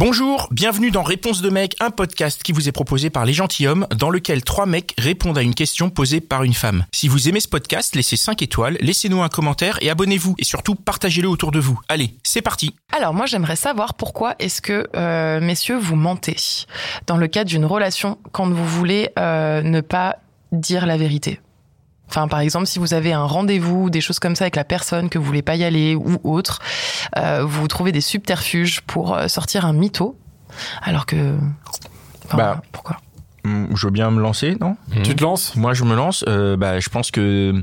Bonjour, bienvenue dans Réponse de mec, un podcast qui vous est proposé par les gentilshommes, dans lequel trois mecs répondent à une question posée par une femme. Si vous aimez ce podcast, laissez 5 étoiles, laissez-nous un commentaire et abonnez-vous. Et surtout, partagez-le autour de vous. Allez, c'est parti Alors moi j'aimerais savoir pourquoi est-ce que euh, messieurs vous mentez dans le cadre d'une relation quand vous voulez euh, ne pas dire la vérité? Enfin, par exemple, si vous avez un rendez-vous, des choses comme ça avec la personne que vous voulez pas y aller ou autre, euh, vous trouvez des subterfuges pour euh, sortir un mytho, alors que. Enfin, Bah. voilà, pourquoi? Hum, Je veux bien me lancer, non? Tu te lances? Moi, je me lance. Euh, bah, je pense que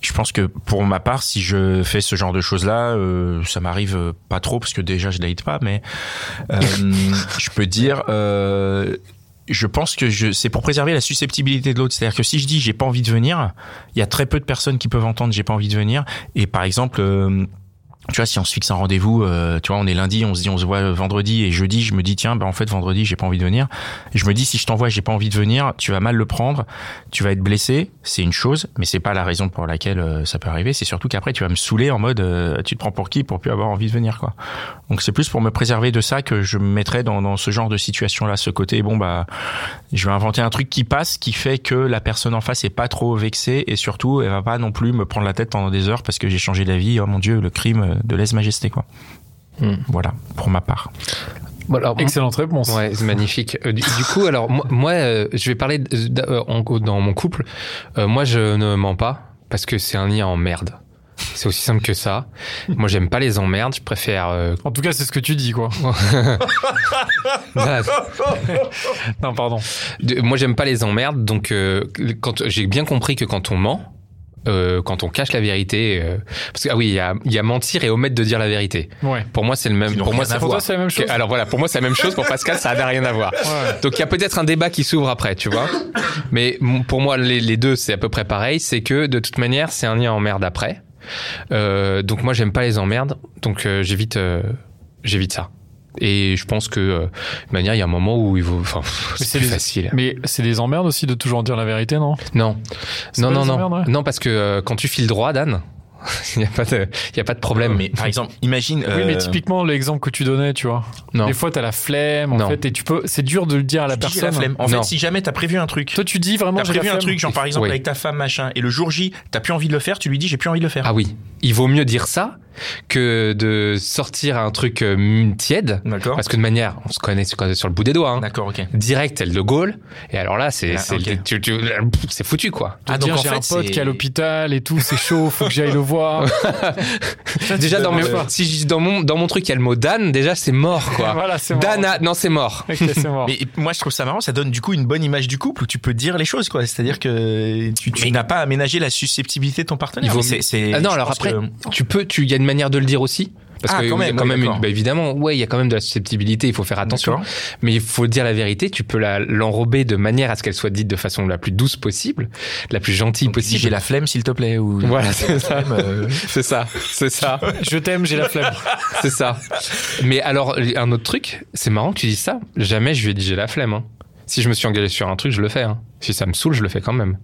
Je pense que pour ma part, si je fais ce genre de choses-là, euh, ça m'arrive euh, pas trop parce que déjà je date pas, mais euh, je peux dire, euh, je pense que je, c'est pour préserver la susceptibilité de l'autre. C'est-à-dire que si je dis j'ai pas envie de venir, il y a très peu de personnes qui peuvent entendre j'ai pas envie de venir. Et par exemple. Euh, tu vois, si on se fixe un rendez-vous, euh, tu vois, on est lundi, on se dit on se voit vendredi et jeudi, je me dis tiens, bah en fait vendredi j'ai pas envie de venir. Je me dis si je t'envoie j'ai pas envie de venir, tu vas mal le prendre, tu vas être blessé, c'est une chose, mais c'est pas la raison pour laquelle euh, ça peut arriver. C'est surtout qu'après tu vas me saouler en mode euh, tu te prends pour qui pour plus avoir envie de venir quoi. Donc c'est plus pour me préserver de ça que je me mettrais dans, dans ce genre de situation là, ce côté bon bah je vais inventer un truc qui passe, qui fait que la personne en face est pas trop vexée et surtout elle va pas non plus me prendre la tête pendant des heures parce que j'ai changé d'avis. Oh mon dieu, le crime de lèse-majesté quoi. Hmm. Voilà pour ma part. Bon, alors, Excellente réponse. Ouais, c'est magnifique. Euh, du, du coup, alors moi, moi, euh, je vais parler euh, en- dans mon couple. Euh, moi, je ne mens pas parce que c'est un lien en merde. C'est aussi simple que ça. Moi, j'aime pas les emmerdes. Je préfère. euh, En tout cas, c'est ce que tu dis, quoi. Non, pardon. De- moi, j'aime pas les emmerdes. Donc, euh, quand j'ai bien compris que quand on ment, euh, quand on cache la vérité, euh, parce que ah oui, il y a, il y a mentir et omettre de dire la vérité. Ouais. Pour moi, c'est le même. Pour moi, c'est la même chose. Alors voilà, pour moi c'est la même chose. Pour Pascal, ça n'a rien à voir. Ouais. Donc il y a peut-être un débat qui s'ouvre après, tu vois. Mais pour moi, les, les deux, c'est à peu près pareil. C'est que de toute manière, c'est un lien en merde après. Euh, donc moi, j'aime pas les emmerdes. Donc euh, j'évite, euh, j'évite ça. Et je pense que, euh, de manière, il y a un moment où il. Enfin, Mais c'est facile. Mais c'est des emmerdes aussi de toujours dire la vérité, non? Non, non, non, non, emmerdes, ouais non, parce que euh, quand tu files droit, Dan, il y a pas de, il y a pas de problème. Mais par exemple, imagine. Oui, mais euh, typiquement, l'exemple que tu donnais, tu vois. non. Des fois, t'as la flemme, en Non. fait, et tu peux. C'est dur de le dire à la tu dis, j'ai personne. la flemme. En Non. fait, si jamais t'as prévu un truc, Toi, tu dis vraiment. t'as la prévu un truc, genre par exemple Oui. avec ta femme machin, et le jour J, t'as plus envie de le faire, tu lui dis j'ai plus envie de le faire. Ah oui, il vaut mieux dire ça que de sortir un truc euh, tiède. D'accord. Parce que de manière, on se connaît sur sur le bout des doigts. Hein. D'accord, ok. Direct, elle de Gaulle. Et alors là, c'est Ah, foutu quoi. Te dire, j'ai un pote qui est à l'hôpital et tout, c'est chaud, faut que j'aille le voir. Déjà dans, mes- le- si je- dans mon dans mon truc il y a le mot Dan, déjà c'est mort quoi. voilà, c'est mort. Dan, a- non c'est mort. Ok, c'est mort. Mais moi, je trouve ça marrant. Ça donne du coup une bonne image du couple où tu peux dire les choses, quoi. C'est-à-dire que tu, tu n'as pas aménagé la susceptibilité de ton partenaire. Il vaut c'est- c'est- Ah non, alors après, que- tu peux, tu, il y a une manière de le dire aussi. Parce Ah, que quand il y a même, quand oui, même bah, évidemment, ouais, il y a quand même de la susceptibilité, il faut faire attention. Mais il faut dire la vérité, tu peux la, l'enrober de manière à ce qu'elle soit dite de façon la plus douce possible, la plus gentille Donc, possible. j'ai la flemme, s'il te plaît. Ou Voilà, c'est ça. euh, C'est ça, c'est ça, Je t'aime, j'ai la flemme. c'est ça. Mais alors, un autre truc, c'est marrant que tu dis ça. Jamais je lui ai dit j'ai la flemme. hein. Si je me suis engagé sur un truc, je le fais. hein. Si ça me saoule, je le fais quand même.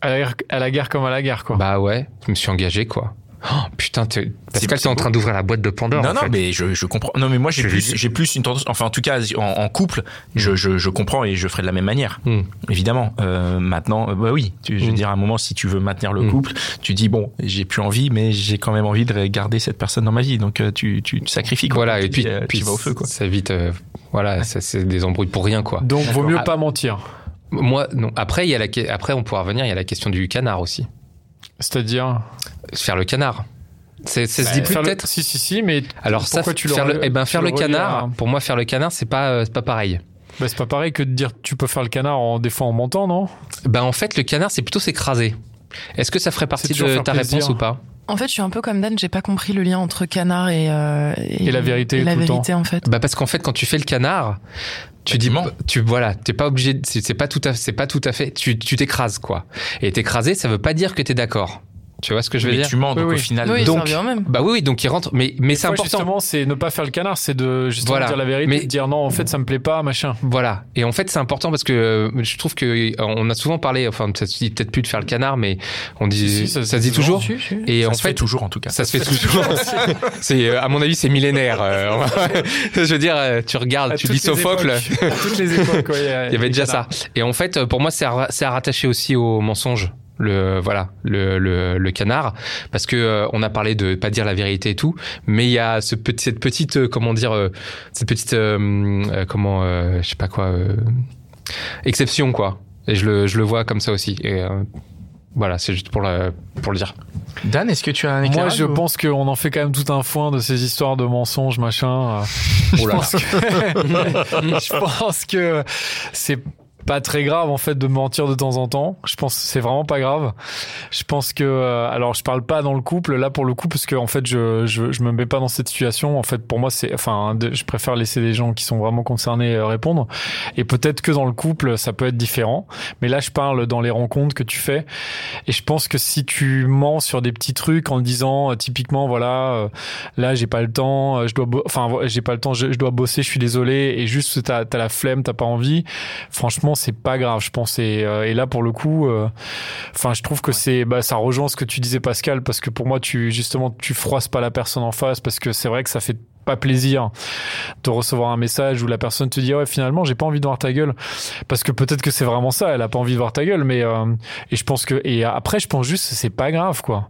À la, guerre- à la guerre comme à la guerre, quoi. Bah ouais, je me suis engagé quoi. Oh, putain, t'es- Pascal, t'es en train d'ouvrir la boîte de Pandore. Non, en non, fait. mais je, je comprends. Non, mais moi, j'ai plus, lui- j'ai plus une tendance. Enfin, en tout cas, en, en couple, je, je, je comprends et je ferai de la même manière. Hmm. Évidemment. Euh, maintenant, euh, bah oui. Tu, je veux Mm. dire, à un moment, si tu veux maintenir le Mm. couple, tu dis bon, j'ai plus envie, mais j'ai quand même envie de garder cette personne dans ma vie. Donc, euh, tu, tu te sacrifies. Quoi. Voilà, Tu et puis, tu vas au feu, quoi. ça évite, euh, voilà, ça, c'est des embrouilles pour rien, quoi. Donc, vaut mieux Ah. pas mentir. Moi, non. Après, il y a la, après, on pourra revenir, il y a la question du canard aussi. C'est-à-dire? Faire le canard. C'est, ça se Bah, dit plus faire le- peut-être. Si, si, si, mais Alors ça, pourquoi tu le faire le, eh ben, tu faire le canard, à- pour moi, faire le canard, c'est pas, euh, c'est pas pareil. bah, c'est pas pareil que de dire tu peux faire le canard en, des fois en mentant, non? Ben, en fait, le canard, c'est plutôt s'écraser. Est-ce que ça ferait partie de ta plaisir. réponse ou pas? En fait, je suis un peu comme Dan, j'ai pas compris le lien entre canard et, euh, Et la vérité et la vérité en fait. Bah parce qu'en fait quand tu fais le canard, tu dis mens. tu voilà, t'es pas obligé, de- c'est c'est pas tout à c'est pas tout à fait, tu tu t'écrases quoi. Et t'écraser, ça veut pas dire que t'es d'accord. Tu vois ce que je veux mais dire tu mens, donc Oui, au oui. final. Oui, donc- même. Bah oui, oui, donc il rentre, mais mais c'est important. Justement, c'est ne pas faire le canard, c'est de justement Voilà. dire la vérité, Mais- de dire non, en fait, ça me plaît pas, machin. Voilà. Et en fait, c'est important parce que euh, je trouve que euh, on a souvent parlé, enfin, ça se dit peut-être plus de faire le canard, mais on dit, Si, ça, se se dit toujours. souvent. Si, si. Et ça en se fait fait, toujours en tout cas. ça se fait toujours. c'est, euh, à mon avis, c'est millénaire. je veux dire, tu regardes, À tu lis Sophocle. époques. À toutes les époques, ouais, Il y avait déjà ça. Et en fait, pour moi, c'est à, c'est à rattacher aussi au mensonge. Le voilà, le, le, le canard, parce que euh, on a parlé de pas dire la vérité et tout, mais il y a ce petit, cette petite, euh, comment dire, euh, cette petite, euh, euh, comment, euh, je sais pas quoi, euh, exception quoi. Et je le, je le vois comme ça aussi. Et euh, voilà, c'est juste pour le, pour le dire. Dan, est-ce que tu as un Moi, je ou- pense qu'on en fait quand même tout un foin de ces histoires de mensonges, machin. euh. Je pense que, je pense que c'est pas très grave en fait de mentir de temps en temps. Je pense que c'est vraiment pas grave. Je pense que euh, alors je parle pas dans le couple là pour le coup parce que en fait je je, je me mets pas dans cette situation. En fait pour moi c'est enfin je préfère laisser des gens qui sont vraiment concernés euh, répondre. Et peut-être que dans le couple ça peut être différent. Mais là je parle dans les rencontres que tu fais. Et je pense que si tu mens sur des petits trucs en disant euh, typiquement voilà euh, là j'ai pas le temps, je dois enfin j'ai pas le temps, je, je dois bosser, je suis désolé et juste t'as as la flemme, t'as pas envie. Franchement c'est pas grave je pense. Et, euh, et là pour le coup euh, enfin je trouve que c'est bah ça rejoint ce que tu disais Pascal parce que pour moi tu justement tu froisses pas la personne en face parce que c'est vrai que ça fait pas plaisir de recevoir un message où la personne te dit ouais finalement j'ai pas envie de voir ta gueule parce que peut-être que c'est vraiment ça elle a pas envie de voir ta gueule mais euh, et je pense que et après je pense juste que c'est pas grave quoi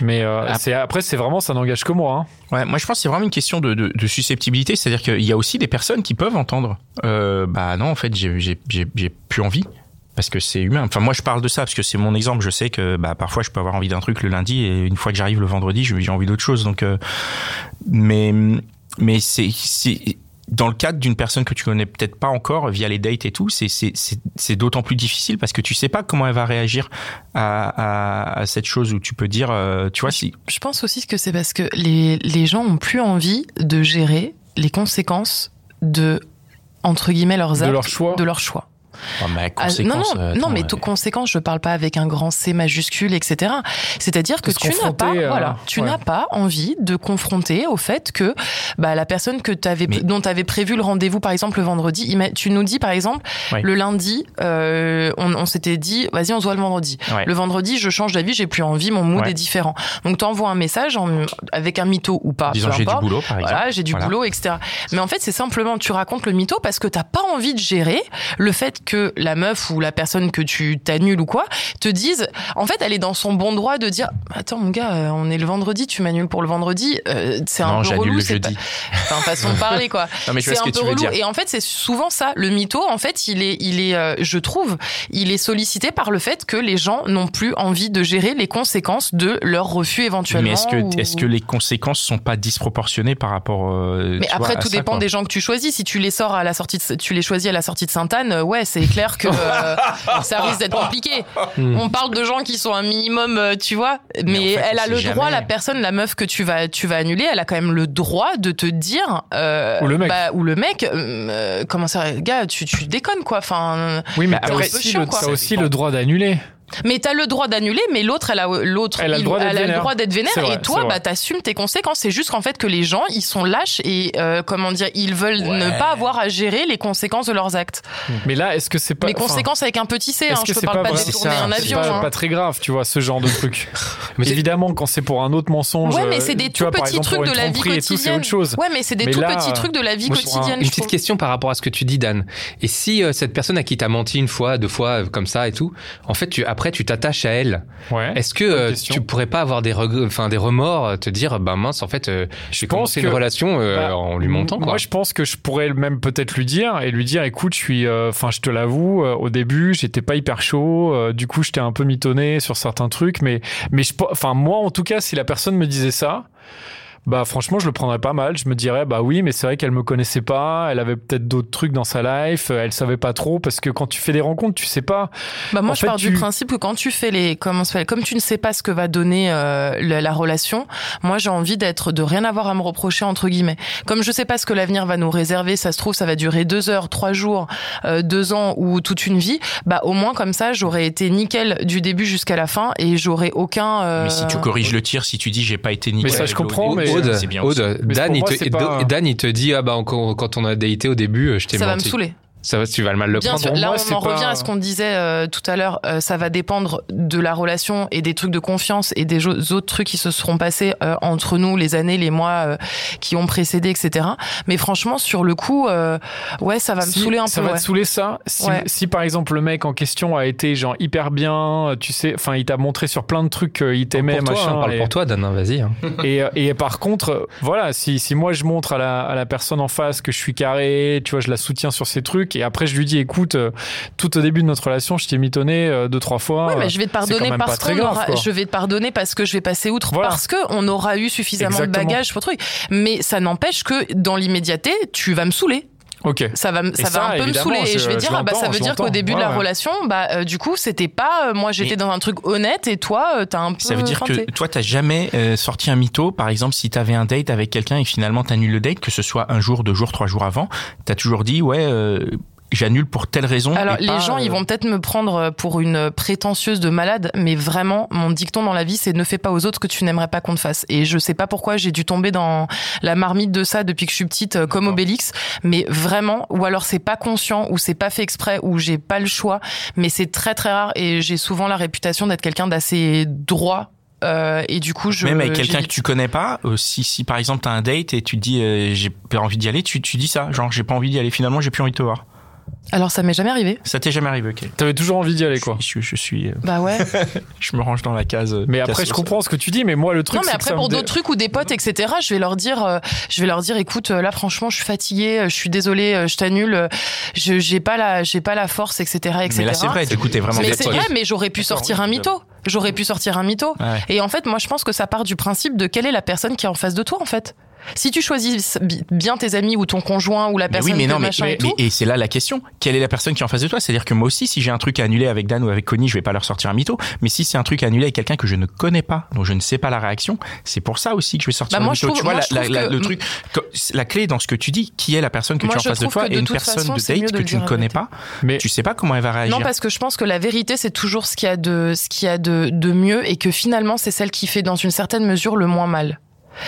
mais euh, Ap- c'est après c'est vraiment ça n'engage que moi hein. Ouais, moi je pense que c'est vraiment une question de, de, de susceptibilité, c'est-à-dire qu'il y a aussi des personnes qui peuvent entendre. Euh, bah non, en fait, j'ai j'ai j'ai j'ai plus envie parce que c'est humain. Enfin, moi je parle de ça parce que c'est mon exemple. Je sais que bah parfois je peux avoir envie d'un truc le lundi et une fois que j'arrive le vendredi, j'ai envie d'autre chose. Donc, euh, mais mais c'est c'est dans le cadre d'une personne que tu connais peut-être pas encore via les dates et tout, c'est c'est c'est c'est d'autant plus difficile parce que tu sais pas comment elle va réagir à à, à cette chose où tu peux dire, euh, tu vois, si Je pense aussi que c'est parce que les, les gens ont plus envie de gérer les conséquences de entre guillemets leurs de actes, leur choix de leur choix. Oh, mais Ah, non, conséquence, non, euh, non, mais euh, to- conséquences, je parle pas avec un grand C majuscule, etc. C'est-à-dire que tu n'as pas, à- voilà, tu ouais. n'as pas envie de confronter au fait que bah, la personne que t'avais, Mais- dont tu avais prévu le rendez-vous, par exemple, le vendredi, tu nous dis, par exemple, Ouais. le lundi, euh, on, on s'était dit, vas-y, on se voit le vendredi. Ouais. Le vendredi, je change d'avis, j'ai plus envie, mon mood Ouais. est différent. Donc, t'envoies un message en- avec un mytho ou pas. disons j'ai du boulot par exemple. Voilà, j'ai du Voilà. boulot, etc. Mais en fait, c'est simplement, tu racontes le mytho parce que t'as pas envie de gérer le fait que la meuf ou la personne que tu t'annules ou quoi te dise, en fait, elle est dans son bon droit de dire, attends mon gars, euh, on est le vendredi, tu m'annules pour le vendredi, euh, c'est un Non, peu relou, le c'est pas, enfin, façon de parler quoi. C'est ce un peu relou. dire. Et en fait, c'est souvent ça. Le mytho, en fait, il est, il est, euh, je trouve, il est sollicité par le fait que les gens n'ont plus envie de gérer les conséquences de leur refus éventuellement. Mais est-ce que, ou- est-ce que les conséquences sont pas disproportionnées par rapport euh, mais après, vois, tout dépend des gens que tu choisis. Si tu les sors à la sortie, de, tu les choisis à la sortie de Sainte-Anne, ouais, c'est clair que euh, ça risque d'être compliqué. On parle de gens qui sont un minimum, euh, tu vois. Mais, en fait, elle a le jamais. droit, la personne, la meuf que tu vas, tu vas annuler, elle a quand même le droit de te dire, euh, Ou le mec. bah, ou le mec, euh, comment ça, gars, tu, tu déconnes quoi. Enfin, oui mais t'as après, aussi, chiant, le, quoi. t'as aussi le droit d'annuler mais t'as le droit d'annuler, mais l'autre, elle a l'autre, Elle a le droit d'être elle a le vénère. droit d'être vénère. C'est vrai, et toi, c'est bah t'assumes tes conséquences. C'est juste qu'en fait que les gens, ils sont lâches et euh, comment dire, ils veulent Ouais. ne pas avoir à gérer les conséquences de leurs actes. mais là est-ce que c'est pas les conséquences avec un petit C. Hein, que je te c'est parle pas pas de c'est ça, un c'est avion. pas, hein. pas très grave, tu vois, ce genre de truc. Mais c'est- Évidemment, quand c'est pour un autre mensonge, Ouais, mais euh, c'est des tout vois, petits exemple, trucs de la vie c'est quotidienne. Ouais, mais c'est des tout petits trucs de la vie quotidienne. Une petite question par rapport à ce que tu dis, Dan. Et si euh, cette personne à qui t'as menti une fois, deux fois, comme ça et tout, en fait, tu, après, tu t'attaches à elle. Ouais. Est-ce que euh, tu pourrais pas avoir des, reg- enfin, des remords, euh, te dire, bah mince, en fait, euh, je pense que- une relation euh, Bah, en lui montant, quoi. Moi, je pense que je pourrais même peut-être lui dire et lui dire, écoute, je suis, enfin, je te l'avoue, au début, j'étais pas hyper chaud. du coup, j'étais un peu mitonné sur certains trucs, mais, mais je, enfin, moi, en tout cas, si la personne me disait ça. Bah franchement, je le prendrais pas mal. Je me dirais, bah oui, mais c'est vrai qu'elle me connaissait pas, elle avait peut-être d'autres trucs dans sa life, elle savait pas trop, parce que quand tu fais des rencontres, tu sais pas. Bah moi, En je fait, pars tu- du principe que quand tu fais les, comment ça s'appelle, comme tu ne sais pas ce que va donner euh, la, la relation, moi j'ai envie d'être, de rien avoir à me reprocher entre guillemets. Comme je sais pas ce que l'avenir va nous réserver, ça se trouve ça va durer deux heures, trois jours, euh, deux ans ou toute une vie. Bah au moins comme ça, j'aurais été nickel du début jusqu'à la fin et j'aurais aucun. euh, Mais si tu corriges le tir, si tu dis j'ai pas été nickel. Mais ça, je comprends, mais- Aude, c'est bien. Aude, Dan, il te, Dan, il te dit ah bah quand, quand on a daté au début, euh, je t'ai ça va me menti. saouler. Ça va, tu vas le mal le Bien prendre. sûr, là moi, on en pas- revient à ce qu'on disait euh, tout à l'heure. euh, ça va dépendre de la relation et des trucs de confiance et des autres trucs qui se seront passés euh, entre nous, les années, les mois euh, qui ont précédé, etc. Mais franchement, sur le coup, euh, ouais, ça va me saouler un ça peu. va ouais. te saouler ça. Si, Ouais. si par exemple le mec en question a été genre hyper bien, tu sais, enfin il t'a montré sur plein de trucs qu'il t'aimait, Pour toi, machin. hein, parle et- pour toi, Dan, hein, vas-y. hein. Et, et par contre, voilà, si, si moi je montre à la, à la personne en face que je suis carré, tu vois, je la soutiens sur ces trucs, et après je lui dis, écoute, euh, tout au début de notre relation, je t'ai mitonné euh, deux, trois fois. Euh, mais je vais te c'est quand pardonner même parce pas très qu'on grave, aura, quoi. je vais te pardonner parce que je vais passer outre, Voilà. parce que on aura eu suffisamment Exactement. de bagages pour truc. Mais ça n'empêche que dans l'immédiateté, tu vas me saouler. Ok. Ça va, ça, ça, va un peu me saouler. Et je- je vais je dire, ah bah ça veut je dire qu'au début de la ouais. relation, bah euh, du coup, c'était pas, euh, moi j'étais dans un truc honnête et toi, euh, t'as un peu. Ça veut dire feinté. que toi, t'as jamais euh, sorti un mytho. Par exemple, si t'avais un date avec quelqu'un et finalement t'annules le date, que ce soit un jour, deux jours, trois jours avant, t'as toujours dit ouais, euh, j'annule pour telle raison. Alors les pas, gens, euh, ils vont peut-être me prendre pour une prétentieuse de malade, mais vraiment, mon dicton dans la vie, c'est ne fais pas aux autres ce que tu n'aimerais pas qu'on te fasse. Et je sais pas pourquoi j'ai dû tomber dans la marmite de ça depuis que je suis petite, euh, comme Obélix, mais vraiment, ou alors c'est pas conscient, ou c'est pas fait exprès, ou j'ai pas le choix, mais c'est très très rare et j'ai souvent la réputation d'être quelqu'un d'assez droit. euh, et du coup, je Même avec quelqu'un que tu connais pas, euh, si, si par exemple t'as un date et tu te dis euh, j'ai pas envie d'y aller, tu, tu dis ça, genre j'ai pas envie d'y aller, finalement j'ai plus envie de te voir. Alors ça m'est jamais arrivé. Ça t'est jamais arrivé, ok. T'avais toujours envie d'y aller, quoi. Je, je, je suis, euh, Bah ouais. je me range dans la case. euh, Mais après, je comprends ce que tu dis, mais moi, le truc, non mais c'est que après ça pour me dé- d'autres trucs ou des potes etc je vais leur dire euh, je vais leur dire écoute euh, là franchement je suis fatiguée euh, je suis désolée euh, je t'annule euh, je j'ai pas la j'ai pas la force etc etc Mais là c'est vrai, du coup t'es vraiment mais c'est vrai mais j'aurais pu sortir un mytho j'aurais pu sortir un mytho Ouais. et en fait moi je pense que ça part du principe de quelle est la personne qui est en face de toi en fait si tu choisis bi- bien tes amis ou ton conjoint ou la Mais personne oui, mais non, mais, machin mais- et tout et c'est là la question. Quelle est la personne qui est en face de toi? C'est-à-dire que moi aussi, si j'ai un truc à annuler avec Dan ou avec Connie, je vais pas leur sortir un mytho. Mais si c'est un truc à annuler avec quelqu'un que je ne connais pas, dont je ne sais pas la réaction, c'est pour ça aussi que je vais sortir Bah, un moi, mytho. je trouve- tu vois, moi, la- le truc, la clé dans ce que tu dis, qui est la personne que Moi, tu as en face de toi et une personne façon, de date de que tu ne connais pas. Mais Tu sais pas comment elle va réagir. Non, parce que je pense que la vérité, c'est toujours ce qu'il y a de, ce qu'il y a de, de mieux et que finalement, c'est celle qui fait dans une certaine mesure le moins mal.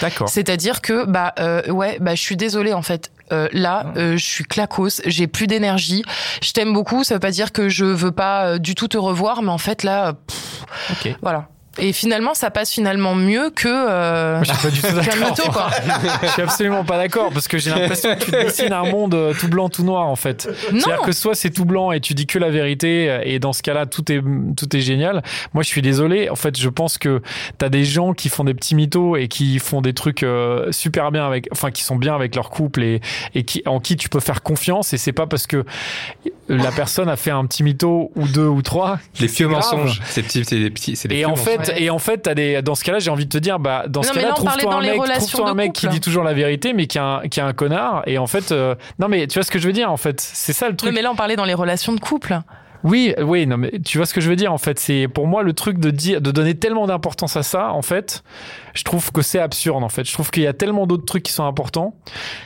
D'accord. C'est-à-dire que, bah, euh, ouais, bah, je suis désolée, en fait. Euh, là, euh, je suis clacos, j'ai plus d'énergie. Je t'aime beaucoup, ça veut pas dire que je veux pas euh, du tout te revoir, mais en fait, là, euh, pff, Ok. voilà. Et finalement, ça passe finalement mieux que, euh, je suis pas du tout qu'un d'accord. mytho, quoi. Je suis absolument pas d'accord parce que j'ai l'impression que tu dessines un monde euh, tout blanc, tout noir en fait. Non. C'est-à-dire que soit c'est tout blanc et tu dis que la vérité euh, et dans ce cas-là tout est tout est génial. Moi je suis désolé. En fait je pense que t'as des gens qui font des petits mythos et qui font des trucs euh, super bien avec, enfin qui sont bien avec leur couple et et qui en qui tu peux faire confiance et c'est pas parce que la personne a fait un petit mytho ou deux ou trois. Les vieux mensonges. C'est petits, c'est des petits, c'est des Et en mensonges. Fait, et en fait, des, dans ce cas-là, j'ai envie de te dire, bah, dans ce cas-là, trouve-toi un mec, trouve-toi un mec qui dit toujours la vérité, mais qui est un, qui est un connard. Et en fait, euh, non, mais tu vois ce que je veux dire, en fait, c'est ça le truc. mais là, on parlait dans les relations de couple. Oui, oui, non, mais tu vois ce que je veux dire, en fait, c'est pour moi le truc de dire, de donner tellement d'importance à ça, en fait, je trouve que c'est absurde, en fait. Je trouve qu'il y a tellement d'autres trucs qui sont importants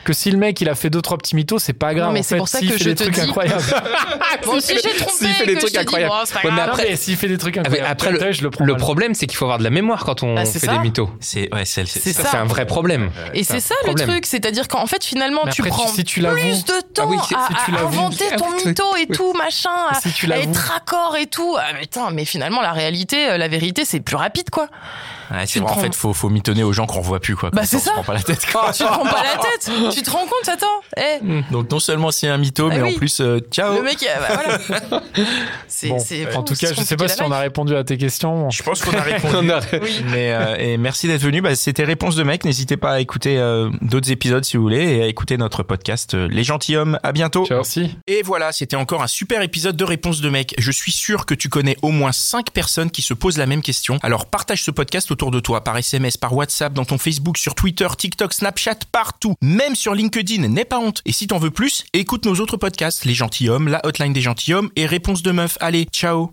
que si le mec il a fait deux trois petits mythos, c'est pas grave. mais c'est pour ça que fait je des te trucs dis- incroyables. Bon, si j'ai trompé, s'il fait des trucs je te dis, incroyables. après- s'il fait des trucs Ah, incroyables, Après, le, je le prends le problème, c'est qu'il faut avoir de la mémoire quand on Bah, c'est fait ça. des mythos. C'est ouais, c'est C'est Ça, ça. c'est un vrai problème. Et c'est ça le truc, c'est-à-dire qu'en fait finalement tu prends si tu l'avoues- plus de temps Ah si- à, inventer Ah ton mytho et tout machin, tu être raccord et tout. Ah, mais putain, mais finalement la réalité, euh, la vérité c'est plus rapide quoi. Tu en prends- fait, faut, faut mitonner aux gens qu'on revoit plus, quoi. Bah, c'est ça. prend pas la tête, quoi. Tu te prends pas la tête, tu te rends compte, attends. Eh, Donc, non seulement c'est un mytho, Ah mais oui. en plus, euh, ciao. le mec, euh, bah, voilà. C'est, Bon, c'est en tout cas, je sais pas si on a répondu à tes questions. Je pense qu'on a répondu. Mais euh, et merci d'être venu. Bah, C'était Réponse de mec. N'hésitez pas à écouter euh, d'autres épisodes si vous voulez et à écouter notre podcast euh, Les Gentilshommes. À bientôt. Ciao. Merci. Et voilà, c'était encore un super épisode de Réponse réponses de mecs. Je suis sûr que tu connais au moins 5 personnes qui se posent la même question. Alors partage ce podcast autour de toi, par SMS, par WhatsApp, dans ton Facebook, sur Twitter, TikTok, Snapchat, partout. Même sur LinkedIn, n'aie pas honte. Et si t'en veux plus, écoute nos autres podcasts, Les Gentilhommes, La Hotline des Gentilhommes et Réponses de Meufs. Allez, ciao